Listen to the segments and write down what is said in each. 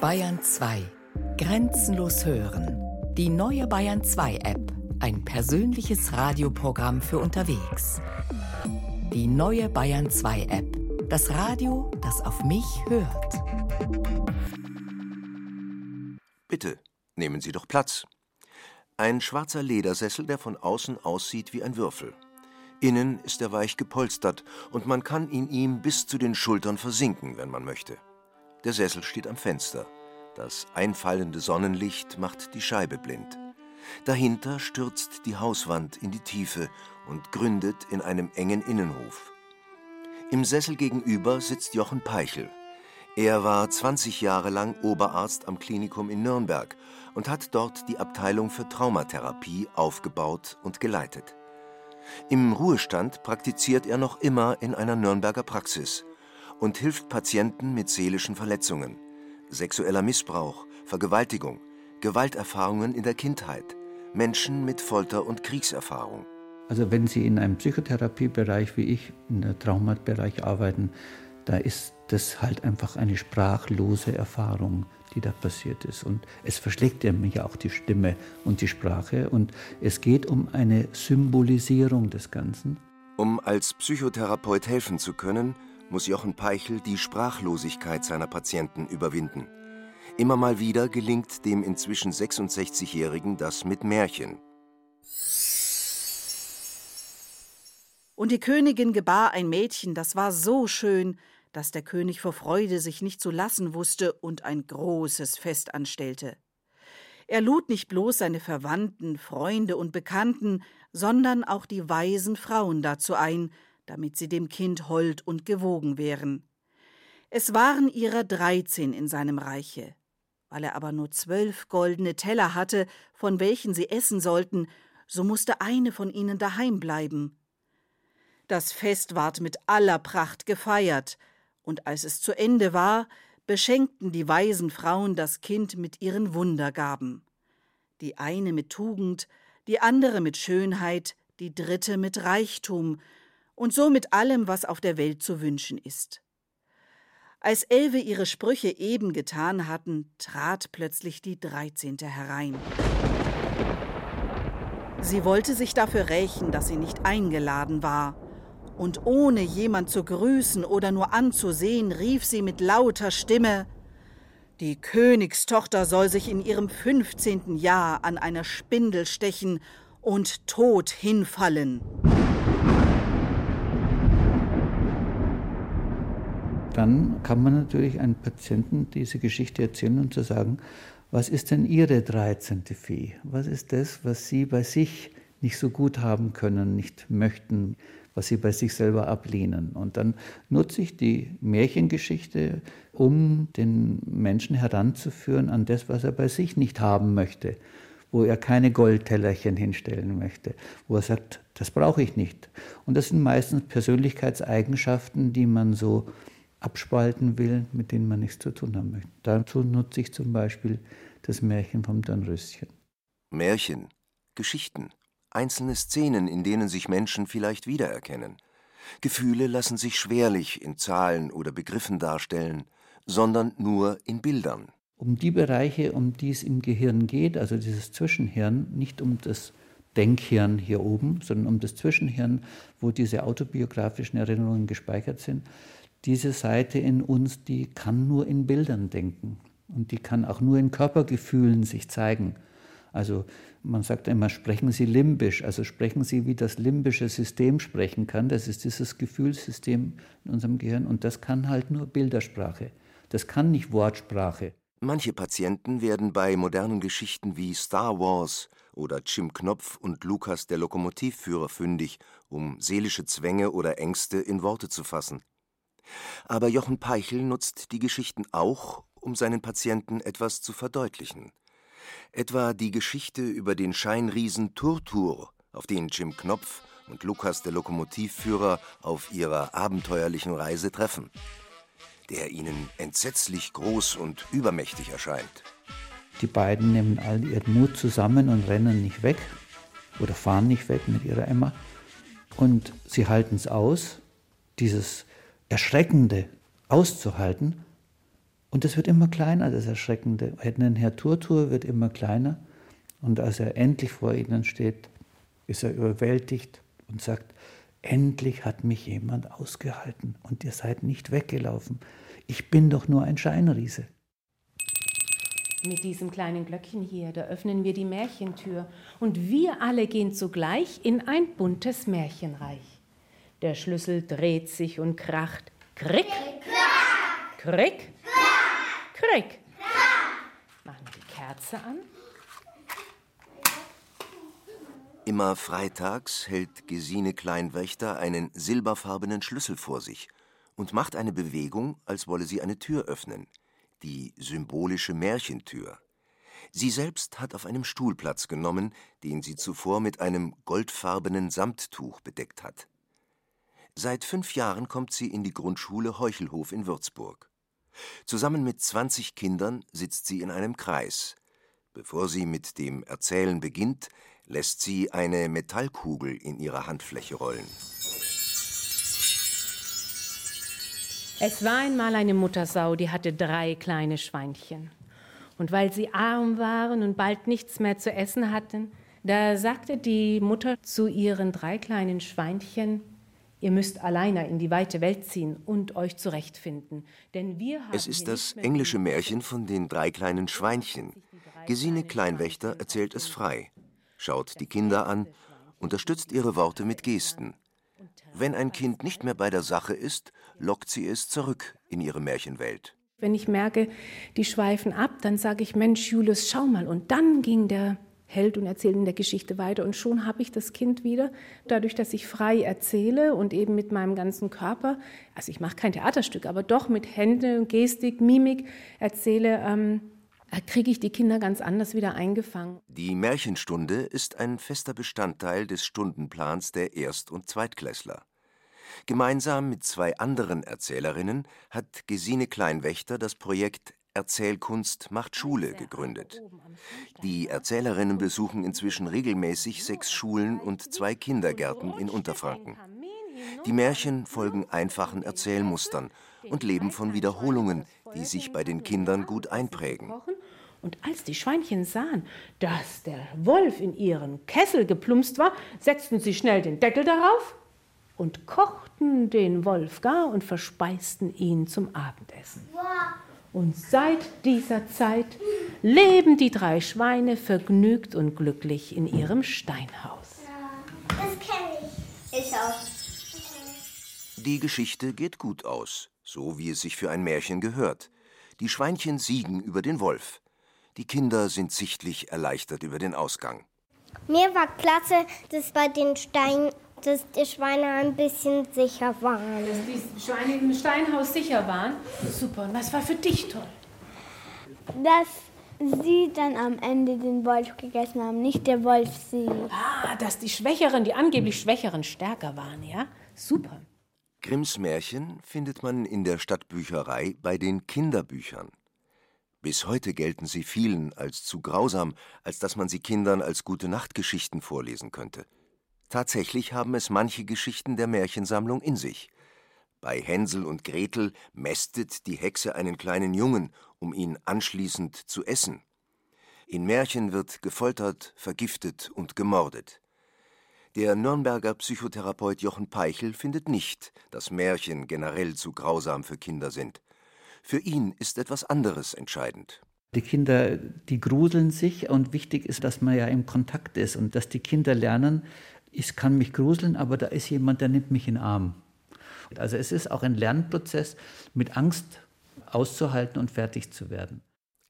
Bayern 2. Grenzenlos hören. Die neue Bayern 2 App. Ein persönliches Radioprogramm für unterwegs. Die neue Bayern 2 App. Das Radio, das auf mich hört. Bitte, nehmen Sie doch Platz. Ein schwarzer Ledersessel, der von außen aussieht wie ein Würfel. Innen ist er weich gepolstert und man kann in ihm bis zu den Schultern versinken, wenn man möchte. Der Sessel steht am Fenster. Das einfallende Sonnenlicht macht die Scheibe blind. Dahinter stürzt die Hauswand in die Tiefe und gründet in einem engen Innenhof. Im Sessel gegenüber sitzt Jochen Peichel. Er war 20 Jahre lang Oberarzt am Klinikum in Nürnberg und hat dort die Abteilung für Traumatherapie aufgebaut und geleitet. Im Ruhestand praktiziert er noch immer in einer Nürnberger Praxis und hilft Patienten mit seelischen Verletzungen, sexueller Missbrauch, Vergewaltigung, Gewalterfahrungen in der Kindheit, Menschen mit Folter- und Kriegserfahrung. Also wenn Sie in einem Psychotherapiebereich wie ich, in der Traumatbereich arbeiten, da ist das halt einfach eine sprachlose Erfahrung, die da passiert ist. Und es verschlägt ja mich auch die Stimme und die Sprache. Und es geht um eine Symbolisierung des Ganzen. Um als Psychotherapeut helfen zu können, muss Jochen Peichel die Sprachlosigkeit seiner Patienten überwinden. Immer mal wieder gelingt dem inzwischen 66-Jährigen das mit Märchen. Und die Königin gebar ein Mädchen, das war so schön, dass der König vor Freude sich nicht zu lassen wusste und ein großes Fest anstellte. Er lud nicht bloß seine Verwandten, Freunde und Bekannten, sondern auch die weisen Frauen dazu ein, damit sie dem Kind hold und gewogen wären. Es waren ihrer dreizehn in seinem Reiche. Weil er aber nur zwölf goldene Teller hatte, von welchen sie essen sollten, so musste eine von ihnen daheim bleiben. Das Fest ward mit aller Pracht gefeiert, und als es zu Ende war, beschenkten die weisen Frauen das Kind mit ihren Wundergaben. Die eine mit Tugend, die andere mit Schönheit, die dritte mit Reichtum, und so mit allem, was auf der Welt zu wünschen ist. Als Elve ihre Sprüche eben getan hatten, trat plötzlich die Dreizehnte herein. Sie wollte sich dafür rächen, dass sie nicht eingeladen war, und ohne jemand zu grüßen oder nur anzusehen, rief sie mit lauter Stimme Die Königstochter soll sich in ihrem fünfzehnten Jahr an einer Spindel stechen und tot hinfallen. Dann kann man natürlich einem Patienten diese Geschichte erzählen und zu sagen, was ist denn Ihre 13. Fee? Was ist das, was Sie bei sich nicht so gut haben können, nicht möchten, was Sie bei sich selber ablehnen? Und dann nutze ich die Märchengeschichte, um den Menschen heranzuführen an das, was er bei sich nicht haben möchte wo er keine Goldtellerchen hinstellen möchte, wo er sagt, das brauche ich nicht. Und das sind meistens Persönlichkeitseigenschaften, die man so abspalten will, mit denen man nichts zu tun haben möchte. Dazu nutze ich zum Beispiel das Märchen vom Dornröschen. Märchen, Geschichten, einzelne Szenen, in denen sich Menschen vielleicht wiedererkennen. Gefühle lassen sich schwerlich in Zahlen oder Begriffen darstellen, sondern nur in Bildern. Um die Bereiche, um die es im Gehirn geht, also dieses Zwischenhirn, nicht um das Denkhirn hier oben, sondern um das Zwischenhirn, wo diese autobiografischen Erinnerungen gespeichert sind, diese Seite in uns, die kann nur in Bildern denken und die kann auch nur in Körpergefühlen sich zeigen. Also man sagt immer, sprechen Sie limbisch, also sprechen Sie, wie das limbische System sprechen kann. Das ist dieses Gefühlssystem in unserem Gehirn und das kann halt nur Bildersprache. Das kann nicht Wortsprache. Manche Patienten werden bei modernen Geschichten wie Star Wars oder Jim Knopf und Lukas der Lokomotivführer fündig, um seelische Zwänge oder Ängste in Worte zu fassen. Aber Jochen Peichel nutzt die Geschichten auch, um seinen Patienten etwas zu verdeutlichen. Etwa die Geschichte über den Scheinriesen Turtur, auf den Jim Knopf und Lukas der Lokomotivführer auf ihrer abenteuerlichen Reise treffen, der ihnen entsetzlich groß und übermächtig erscheint. Die beiden nehmen all ihren Mut zusammen und rennen nicht weg oder fahren nicht weg mit ihrer Emma. Und sie halten es aus, dieses Erschreckende auszuhalten. Und es wird immer kleiner, das Erschreckende. Herr Turtur wird immer kleiner. Und als er endlich vor ihnen steht, ist er überwältigt und sagt, endlich hat mich jemand ausgehalten und ihr seid nicht weggelaufen. Ich bin doch nur ein Scheinriese. Mit diesem kleinen Glöckchen hier, da öffnen wir die Märchentür und wir alle gehen zugleich in ein buntes Märchenreich. Der Schlüssel dreht sich und kracht. Krick, krick, krick. Machen wir die Kerze an. Immer freitags hält Gesine Kleinwächter einen silberfarbenen Schlüssel vor sich und macht eine Bewegung, als wolle sie eine Tür öffnen. Die symbolische Märchentür. Sie selbst hat auf einem Stuhl Platz genommen, den sie zuvor mit einem goldfarbenen Samttuch bedeckt hat. Seit fünf Jahren kommt sie in die Grundschule Heuchelhof in Würzburg. Zusammen mit 20 Kindern sitzt sie in einem Kreis. Bevor sie mit dem Erzählen beginnt, lässt sie eine Metallkugel in ihre Handfläche rollen. Es war einmal eine Muttersau, die hatte drei kleine Schweinchen. Und weil sie arm waren und bald nichts mehr zu essen hatten, da sagte die Mutter zu ihren drei kleinen Schweinchen, Ihr müsst alleine in die weite Welt ziehen und euch zurechtfinden, denn wir haben Es ist das englische Märchen von den drei kleinen Schweinchen. Gesine Kleinwächter erzählt es frei, schaut die Kinder an, unterstützt ihre Worte mit Gesten. Wenn ein Kind nicht mehr bei der Sache ist, lockt sie es zurück in ihre Märchenwelt. Wenn ich merke, die schweifen ab, dann sage ich, Mensch, Julius, schau mal. Und dann ging der hält und erzählt in der Geschichte weiter. Und schon habe ich das Kind wieder, dadurch, dass ich frei erzähle und eben mit meinem ganzen Körper, also ich mache kein Theaterstück, aber doch mit Hände, Gestik, Mimik erzähle, ähm, kriege ich die Kinder ganz anders wieder eingefangen. Die Märchenstunde ist ein fester Bestandteil des Stundenplans der Erst- und Zweitklässler. Gemeinsam mit zwei anderen Erzählerinnen hat Gesine Kleinwächter das Projekt Erzählkunst macht Schule gegründet. Die Erzählerinnen besuchen inzwischen regelmäßig sechs Schulen und zwei Kindergärten in Unterfranken. Die Märchen folgen einfachen Erzählmustern und leben von Wiederholungen, die sich bei den Kindern gut einprägen. Und als die Schweinchen sahen, dass der Wolf in ihren Kessel geplumpst war, setzten sie schnell den Deckel darauf und kochten den Wolf gar und verspeisten ihn zum Abendessen. Und seit dieser Zeit leben die drei Schweine vergnügt und glücklich in ihrem Steinhaus. Ja, das kenne ich. Ich auch. Die Geschichte geht gut aus, so wie es sich für ein Märchen gehört. Die Schweinchen siegen über den Wolf. Die Kinder sind sichtlich erleichtert über den Ausgang. Mir war klasse, dass bei den Steinen dass die Schweine ein bisschen sicher waren. Dass die Schweine im Steinhaus sicher waren? Super. Und was war für dich toll? Dass sie dann am Ende den Wolf gegessen haben, nicht der Wolf sie. Ah, dass die Schwächeren, die angeblich Schwächeren, stärker waren, ja? Super. Grimms Märchen findet man in der Stadtbücherei bei den Kinderbüchern. Bis heute gelten sie vielen als zu grausam, als dass man sie Kindern als gute Nachtgeschichten vorlesen könnte. Tatsächlich haben es manche Geschichten der Märchensammlung in sich. Bei Hänsel und Gretel mästet die Hexe einen kleinen Jungen, um ihn anschließend zu essen. In Märchen wird gefoltert, vergiftet und gemordet. Der Nürnberger Psychotherapeut Jochen Peichel findet nicht, dass Märchen generell zu grausam für Kinder sind. Für ihn ist etwas anderes entscheidend. Die Kinder, die gruseln sich und wichtig ist, dass man ja im Kontakt ist und dass die Kinder lernen, ich kann mich gruseln, aber da ist jemand, der nimmt mich in den Arm. Also es ist auch ein Lernprozess, mit Angst auszuhalten und fertig zu werden.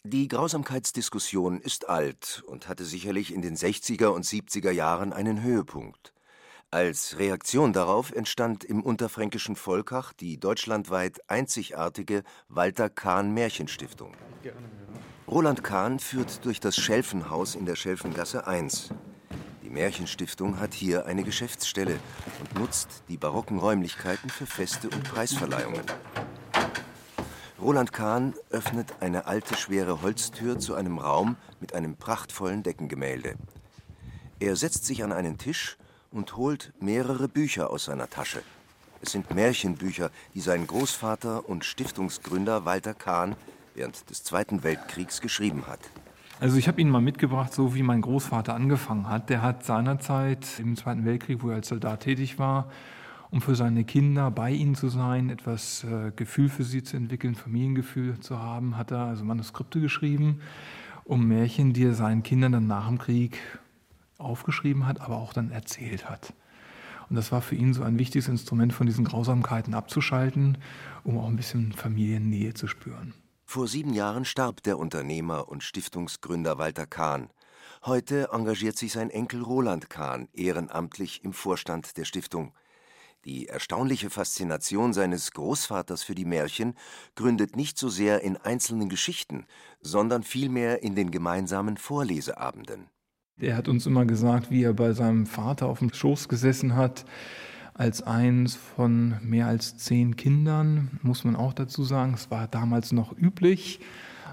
Die Grausamkeitsdiskussion ist alt und hatte sicherlich in den 60er und 70er Jahren einen Höhepunkt. Als Reaktion darauf entstand im unterfränkischen Volkach die deutschlandweit einzigartige Walter Kahn Märchenstiftung. Roland Kahn führt durch das Schelfenhaus in der Schelfengasse 1. Die Märchenstiftung hat hier eine Geschäftsstelle und nutzt die barocken Räumlichkeiten für Feste und Preisverleihungen. Roland Kahn öffnet eine alte, schwere Holztür zu einem Raum mit einem prachtvollen Deckengemälde. Er setzt sich an einen Tisch und holt mehrere Bücher aus seiner Tasche. Es sind Märchenbücher, die sein Großvater und Stiftungsgründer Walter Kahn während des Zweiten Weltkriegs geschrieben hat. Also ich habe ihn mal mitgebracht, so wie mein Großvater angefangen hat. Der hat seinerzeit im Zweiten Weltkrieg, wo er als Soldat tätig war, um für seine Kinder bei ihnen zu sein, etwas äh, Gefühl für sie zu entwickeln, Familiengefühl zu haben, hat er also Manuskripte geschrieben, um Märchen, die er seinen Kindern dann nach dem Krieg aufgeschrieben hat, aber auch dann erzählt hat. Und das war für ihn so ein wichtiges Instrument, von diesen Grausamkeiten abzuschalten, um auch ein bisschen Familiennähe zu spüren. Vor sieben Jahren starb der Unternehmer und Stiftungsgründer Walter Kahn. Heute engagiert sich sein Enkel Roland Kahn ehrenamtlich im Vorstand der Stiftung. Die erstaunliche Faszination seines Großvaters für die Märchen gründet nicht so sehr in einzelnen Geschichten, sondern vielmehr in den gemeinsamen Vorleseabenden. Er hat uns immer gesagt, wie er bei seinem Vater auf dem Schoß gesessen hat, als eins von mehr als zehn Kindern, muss man auch dazu sagen. Es war damals noch üblich,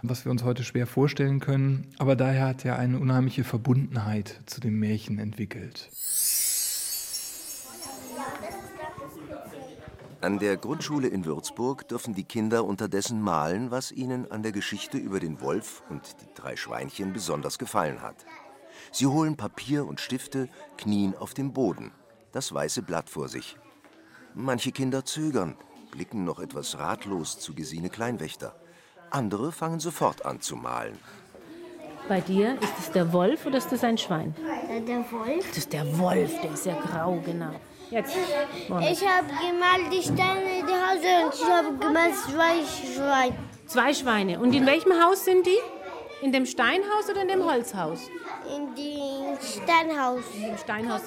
was wir uns heute schwer vorstellen können. Aber daher hat er eine unheimliche Verbundenheit zu dem Märchen entwickelt. An der Grundschule in Würzburg dürfen die Kinder unterdessen malen, was ihnen an der Geschichte über den Wolf und die drei Schweinchen besonders gefallen hat. Sie holen Papier und Stifte, knien auf dem Boden das weiße Blatt vor sich. Manche Kinder zögern, blicken noch etwas ratlos zu Gesine Kleinwächter. Andere fangen sofort an zu malen. Bei dir ist es der Wolf oder ist das ein Schwein? Der Wolf. Das ist der Wolf, der ist ja grau, genau. Jetzt. Mohammed. Ich habe gemalt die Steine der Hause und ich habe gemalt zwei Schweine. Zwei Schweine. Und in welchem Haus sind die? In dem Steinhaus oder in dem Holzhaus? In dem Steinhaus. Im Steinhaus.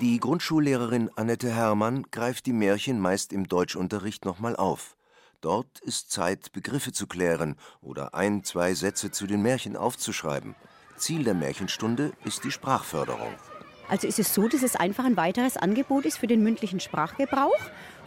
Die Grundschullehrerin Annette Herrmann greift die Märchen meist im Deutschunterricht nochmal auf. Dort ist Zeit, Begriffe zu klären oder ein, zwei Sätze zu den Märchen aufzuschreiben. Ziel der Märchenstunde ist die Sprachförderung. Also ist es so, dass es einfach ein weiteres Angebot ist für den mündlichen Sprachgebrauch.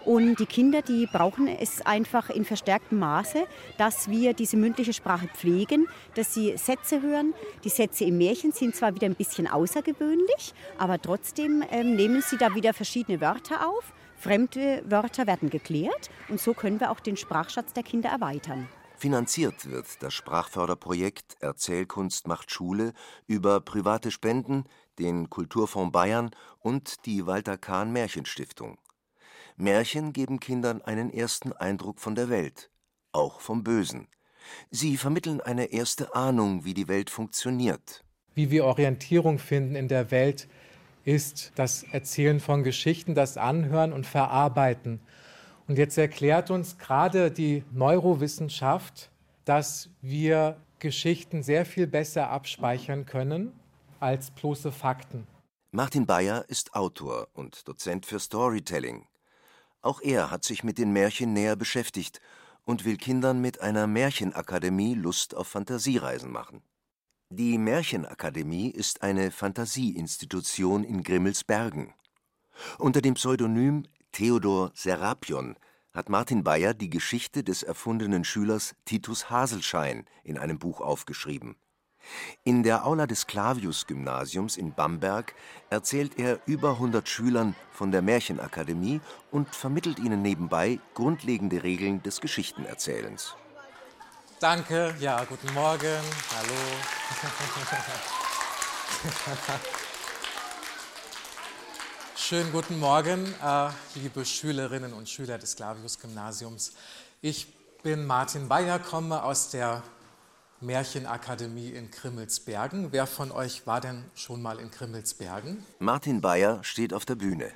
Und die Kinder, die brauchen es einfach in verstärktem Maße, dass wir diese mündliche Sprache pflegen, dass sie Sätze hören. Die Sätze im Märchen sind zwar wieder ein bisschen außergewöhnlich, aber trotzdem ähm, nehmen sie da wieder verschiedene Wörter auf. Fremde Wörter werden geklärt und so können wir auch den Sprachschatz der Kinder erweitern. Finanziert wird das Sprachförderprojekt Erzählkunst macht Schule über private Spenden, den Kulturfonds Bayern und die Walter Kahn Märchenstiftung. Märchen geben Kindern einen ersten Eindruck von der Welt, auch vom Bösen. Sie vermitteln eine erste Ahnung, wie die Welt funktioniert. Wie wir Orientierung finden in der Welt, ist das Erzählen von Geschichten, das Anhören und Verarbeiten. Und jetzt erklärt uns gerade die Neurowissenschaft, dass wir Geschichten sehr viel besser abspeichern können als bloße Fakten. Martin Bayer ist Autor und Dozent für Storytelling. Auch er hat sich mit den Märchen näher beschäftigt und will Kindern mit einer Märchenakademie Lust auf Fantasiereisen machen. Die Märchenakademie ist eine Fantasieinstitution in Grimmelsbergen. Unter dem Pseudonym Theodor Serapion hat Martin Bayer die Geschichte des erfundenen Schülers Titus Haselschein in einem Buch aufgeschrieben. In der Aula des Clavius-Gymnasiums in Bamberg erzählt er über 100 Schülern von der Märchenakademie und vermittelt ihnen nebenbei grundlegende Regeln des Geschichtenerzählens. Danke, ja, guten Morgen, hallo. Schönen guten Morgen, äh, liebe Schülerinnen und Schüler des Clavius-Gymnasiums. Ich bin Martin Bayer, komme aus der Märchenakademie in Krimmelsbergen. Wer von euch war denn schon mal in Krimmelsbergen? Martin Bayer steht auf der Bühne.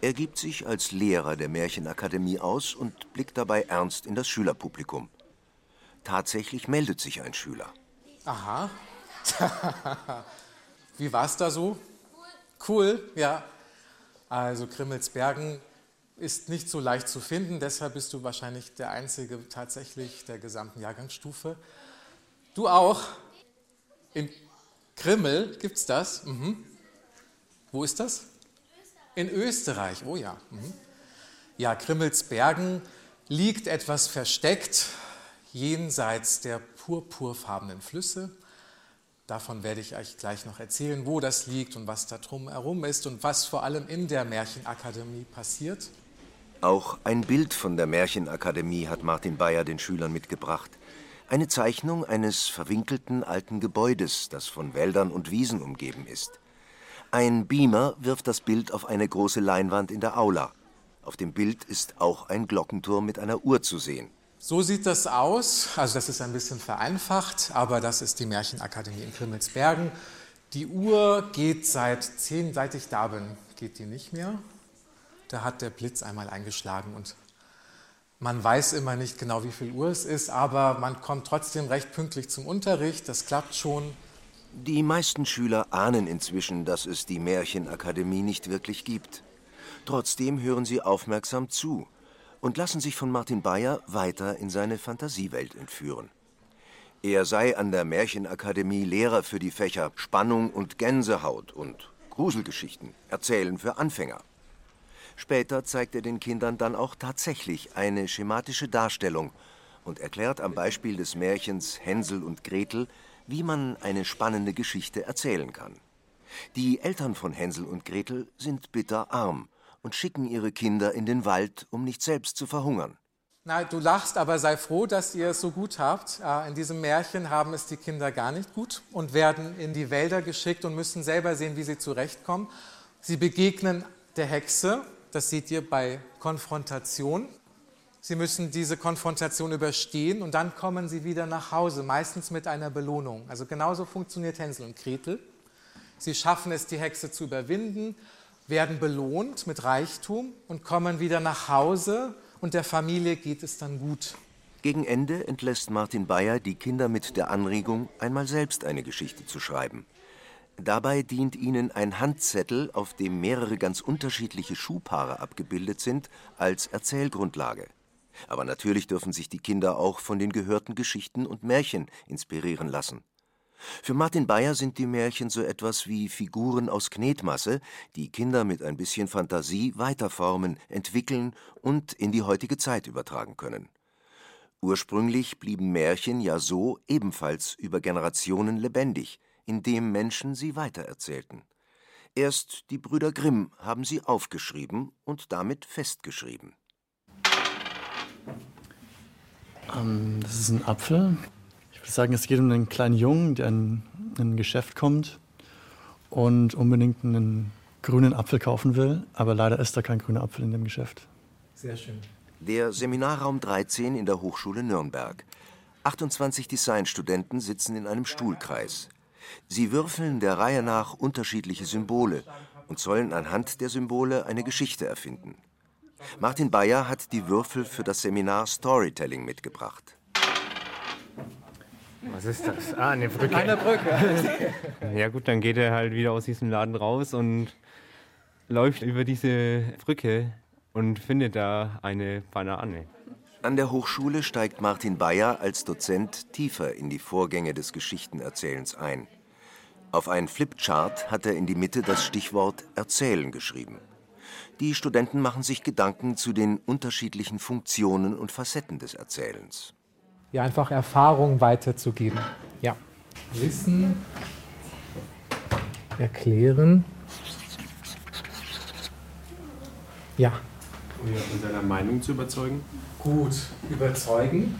Er gibt sich als Lehrer der Märchenakademie aus und blickt dabei ernst in das Schülerpublikum. Tatsächlich meldet sich ein Schüler. Aha. Wie war es da so? Cool, ja. Also Krimmelsbergen ist nicht so leicht zu finden, deshalb bist du wahrscheinlich der Einzige tatsächlich der gesamten Jahrgangsstufe. Du auch? In Krimmel gibt es das? Mhm. Wo ist das? In Österreich, oh ja. Mhm. Ja, Krimmelsbergen liegt etwas versteckt jenseits der purpurfarbenen Flüsse. Davon werde ich euch gleich noch erzählen, wo das liegt und was da drum herum ist und was vor allem in der Märchenakademie passiert. Auch ein Bild von der Märchenakademie hat Martin Bayer den Schülern mitgebracht. Eine Zeichnung eines verwinkelten alten Gebäudes, das von Wäldern und Wiesen umgeben ist. Ein Beamer wirft das Bild auf eine große Leinwand in der Aula. Auf dem Bild ist auch ein Glockenturm mit einer Uhr zu sehen. So sieht das aus. Also das ist ein bisschen vereinfacht, aber das ist die Märchenakademie in Krimmelsbergen. Die Uhr geht seit zehn, seit ich da bin, geht die nicht mehr. Da hat der Blitz einmal eingeschlagen und man weiß immer nicht genau, wie viel Uhr es ist, aber man kommt trotzdem recht pünktlich zum Unterricht. Das klappt schon. Die meisten Schüler ahnen inzwischen, dass es die Märchenakademie nicht wirklich gibt. Trotzdem hören sie aufmerksam zu und lassen sich von Martin Bayer weiter in seine Fantasiewelt entführen. Er sei an der Märchenakademie Lehrer für die Fächer Spannung und Gänsehaut und Gruselgeschichten, Erzählen für Anfänger. Später zeigt er den Kindern dann auch tatsächlich eine schematische Darstellung und erklärt am Beispiel des Märchens Hänsel und Gretel, wie man eine spannende Geschichte erzählen kann. Die Eltern von Hänsel und Gretel sind bitter arm und schicken ihre Kinder in den Wald, um nicht selbst zu verhungern. Na, du lachst, aber sei froh, dass ihr es so gut habt. Äh, in diesem Märchen haben es die Kinder gar nicht gut und werden in die Wälder geschickt und müssen selber sehen, wie sie zurechtkommen. Sie begegnen der Hexe das seht ihr bei Konfrontation. Sie müssen diese Konfrontation überstehen und dann kommen sie wieder nach Hause, meistens mit einer Belohnung. Also genauso funktioniert Hänsel und Gretel. Sie schaffen es, die Hexe zu überwinden, werden belohnt mit Reichtum und kommen wieder nach Hause und der Familie geht es dann gut. Gegen Ende entlässt Martin Bayer die Kinder mit der Anregung, einmal selbst eine Geschichte zu schreiben. Dabei dient ihnen ein Handzettel, auf dem mehrere ganz unterschiedliche Schuhpaare abgebildet sind, als Erzählgrundlage. Aber natürlich dürfen sich die Kinder auch von den gehörten Geschichten und Märchen inspirieren lassen. Für Martin Bayer sind die Märchen so etwas wie Figuren aus Knetmasse, die Kinder mit ein bisschen Fantasie weiterformen, entwickeln und in die heutige Zeit übertragen können. Ursprünglich blieben Märchen ja so ebenfalls über Generationen lebendig – indem Menschen sie weitererzählten. Erst die Brüder Grimm haben sie aufgeschrieben und damit festgeschrieben. Ähm, das ist ein Apfel. Ich würde sagen, es geht um einen kleinen Jungen, der in, in ein Geschäft kommt und unbedingt einen grünen Apfel kaufen will, aber leider ist da kein grüner Apfel in dem Geschäft. Sehr schön. Der Seminarraum 13 in der Hochschule Nürnberg. 28 Designstudenten sitzen in einem Stuhlkreis. Sie würfeln der Reihe nach unterschiedliche Symbole und sollen anhand der Symbole eine Geschichte erfinden. Martin Bayer hat die Würfel für das Seminar Storytelling mitgebracht. Was ist das? Ah, eine Brücke. Eine Brücke. ja gut, dann geht er halt wieder aus diesem Laden raus und läuft über diese Brücke und findet da eine Banane. An der Hochschule steigt Martin Bayer als Dozent tiefer in die Vorgänge des Geschichtenerzählens ein. Auf ein Flipchart hat er in die Mitte das Stichwort Erzählen geschrieben. Die Studenten machen sich Gedanken zu den unterschiedlichen Funktionen und Facetten des Erzählens. Ja, einfach Erfahrung weiterzugeben. Ja. Wissen, erklären. Ja. Um von seiner Meinung zu überzeugen? Gut, überzeugen.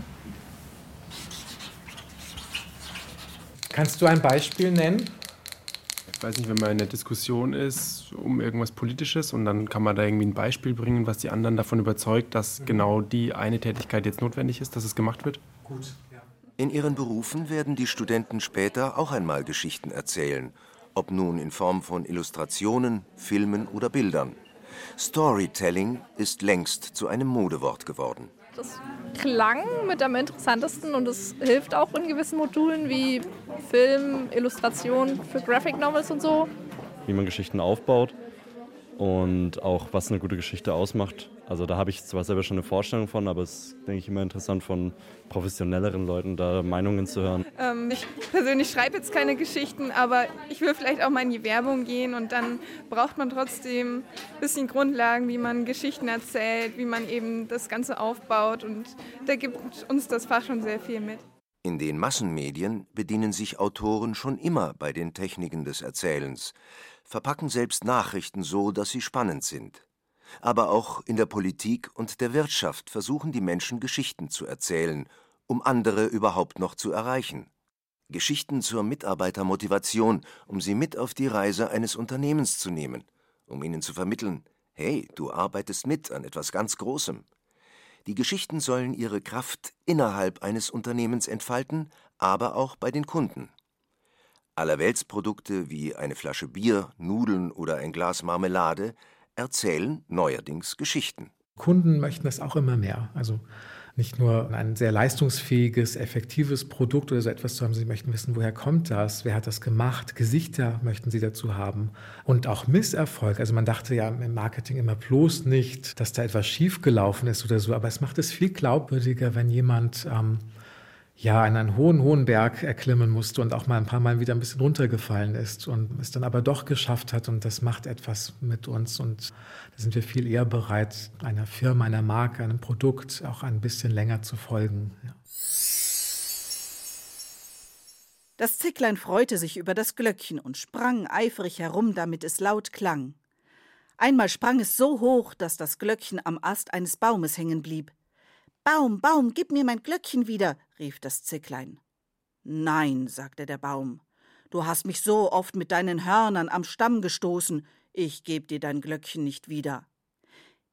Kannst du ein Beispiel nennen? weiß nicht, wenn man in der Diskussion ist um irgendwas Politisches und dann kann man da irgendwie ein Beispiel bringen, was die anderen davon überzeugt, dass mhm. genau die eine Tätigkeit jetzt notwendig ist, dass es gemacht wird. Gut. Ja. In ihren Berufen werden die Studenten später auch einmal Geschichten erzählen, ob nun in Form von Illustrationen, Filmen oder Bildern. Storytelling ist längst zu einem Modewort geworden. Das klang mit am interessantesten und es hilft auch in gewissen Modulen wie Film, Illustration für Graphic Novels und so. Wie man Geschichten aufbaut und auch was eine gute Geschichte ausmacht. Also da habe ich zwar selber schon eine Vorstellung von, aber es ist, denke ich, immer interessant von professionelleren Leuten da Meinungen zu hören. Ähm, ich persönlich schreibe jetzt keine Geschichten, aber ich will vielleicht auch mal in die Werbung gehen und dann braucht man trotzdem ein bisschen Grundlagen, wie man Geschichten erzählt, wie man eben das Ganze aufbaut und da gibt uns das Fach schon sehr viel mit. In den Massenmedien bedienen sich Autoren schon immer bei den Techniken des Erzählens, verpacken selbst Nachrichten so, dass sie spannend sind. Aber auch in der Politik und der Wirtschaft versuchen die Menschen Geschichten zu erzählen um andere überhaupt noch zu erreichen. Geschichten zur Mitarbeitermotivation, um sie mit auf die Reise eines Unternehmens zu nehmen, um ihnen zu vermitteln, hey, du arbeitest mit an etwas ganz Großem. Die Geschichten sollen ihre Kraft innerhalb eines Unternehmens entfalten, aber auch bei den Kunden. Allerweltsprodukte wie eine Flasche Bier, Nudeln oder ein Glas Marmelade erzählen neuerdings Geschichten. Kunden möchten das auch immer mehr. Also nicht nur ein sehr leistungsfähiges, effektives Produkt oder so etwas zu haben. Sie möchten wissen, woher kommt das? Wer hat das gemacht? Gesichter möchten sie dazu haben. Und auch Misserfolg. Also man dachte ja im Marketing immer bloß nicht, dass da etwas schiefgelaufen ist oder so. Aber es macht es viel glaubwürdiger, wenn jemand ähm, ja, einen, einen hohen, hohen Berg erklimmen musste und auch mal ein paar Mal wieder ein bisschen runtergefallen ist und es dann aber doch geschafft hat und das macht etwas mit uns und da sind wir viel eher bereit, einer Firma, einer Marke, einem Produkt auch ein bisschen länger zu folgen. Ja. Das Zicklein freute sich über das Glöckchen und sprang eifrig herum, damit es laut klang. Einmal sprang es so hoch, dass das Glöckchen am Ast eines Baumes hängen blieb. Baum, Baum, gib mir mein Glöckchen wieder, rief das Zicklein. Nein, sagte der Baum, du hast mich so oft mit deinen Hörnern am Stamm gestoßen, ich geb dir dein Glöckchen nicht wieder.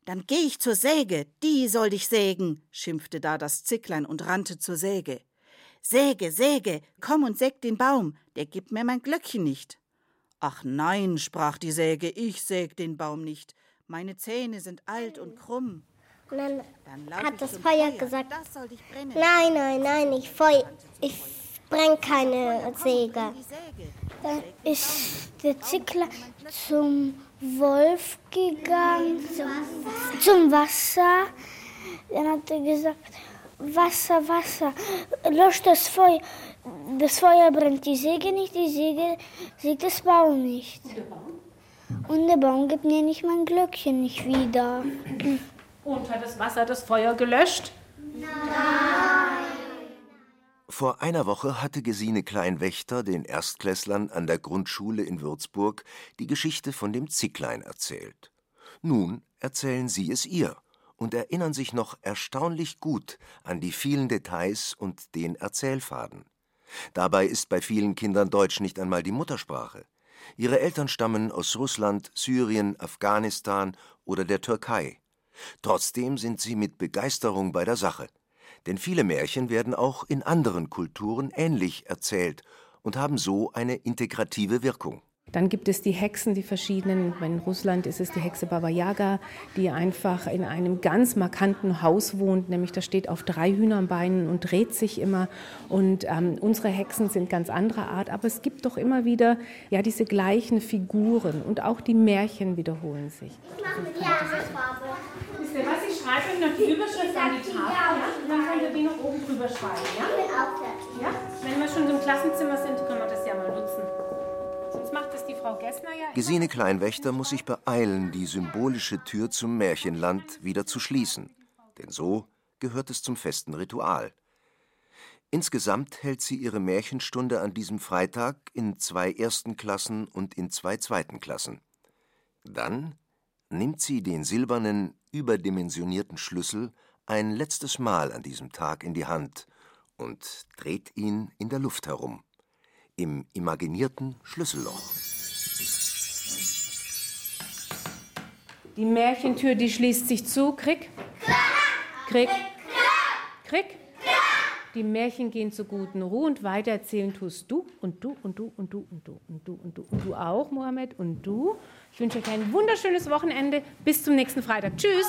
Dann geh ich zur Säge, die soll dich sägen, schimpfte da das Zicklein und rannte zur Säge. Säge, Säge, komm und säg den Baum, der gibt mir mein Glöckchen nicht. Ach nein, sprach die Säge, ich säg den Baum nicht, meine Zähne sind alt und krumm. Und dann, dann hat das Feuer, Feuer gesagt, nein, nein, nein, ich, Feu ich brenne keine Säge. Dann ist der Zickler zum Wolf gegangen, zum, Wasser. Dann hat er gesagt, Wasser, Wasser, löscht das Feuer. Das Feuer brennt die Säge nicht, die Säge sägt das Baum nicht. Und der Baum gibt mir nicht mein Glöckchen nicht wieder. Hat das Wasser das Feuer gelöscht? Nein. Vor einer Woche hatte Gesine Kleinwächter den Erstklässlern an der Grundschule in Würzburg die Geschichte von dem Zicklein erzählt. Nun erzählen sie es ihr und erinnern sich noch erstaunlich gut an die vielen Details und den Erzählfaden. Dabei ist bei vielen Kindern Deutsch nicht einmal die Muttersprache. Ihre Eltern stammen aus Russland, Syrien, Afghanistan oder der Türkei. Trotzdem sind sie mit Begeisterung bei der Sache. Denn viele Märchen werden auch in anderen Kulturen ähnlich erzählt und haben so eine integrative Wirkung. Dann gibt es die Hexen, die verschiedenen. In Russland ist es die Hexe Baba Yaga, die einfach in einem ganz markanten Haus wohnt, nämlich da steht auf drei Hühnerbeinen und dreht sich immer. Und ähm, unsere Hexen sind ganz anderer Art, aber es gibt doch immer wieder ja diese gleichen Figuren und auch die Märchen wiederholen sich. Ich mache die Farbe. Wisst ihr was? Ich schreibe noch die Überschrift an die Tafel, ja? Und dann könnt ihr die noch oben drüber schreiben, ja? Ja? Wenn wir schon im Klassenzimmer sind, können wir das ja mal nutzen. Gesine Kleinwächter muss sich beeilen, die symbolische Tür zum Märchenland wieder zu schließen, denn so gehört es zum festen Ritual. Insgesamt hält sie ihre Märchenstunde an diesem Freitag in zwei ersten Klassen und in zwei zweiten Klassen. Dann nimmt sie den silbernen, überdimensionierten Schlüssel ein letztes Mal an diesem Tag in die Hand und dreht ihn in der Luft herum, im imaginierten Schlüsselloch. Die Märchentür, die schließt sich zu. Krieg. Krieg. Krieg. Die Märchen gehen zur guten Ruhe und weitererzählen tust du und du und du und du und du und du und du und du auch, Mohammed, und du. Ich wünsche euch ein wunderschönes Wochenende. Bis zum nächsten Freitag. Tschüss.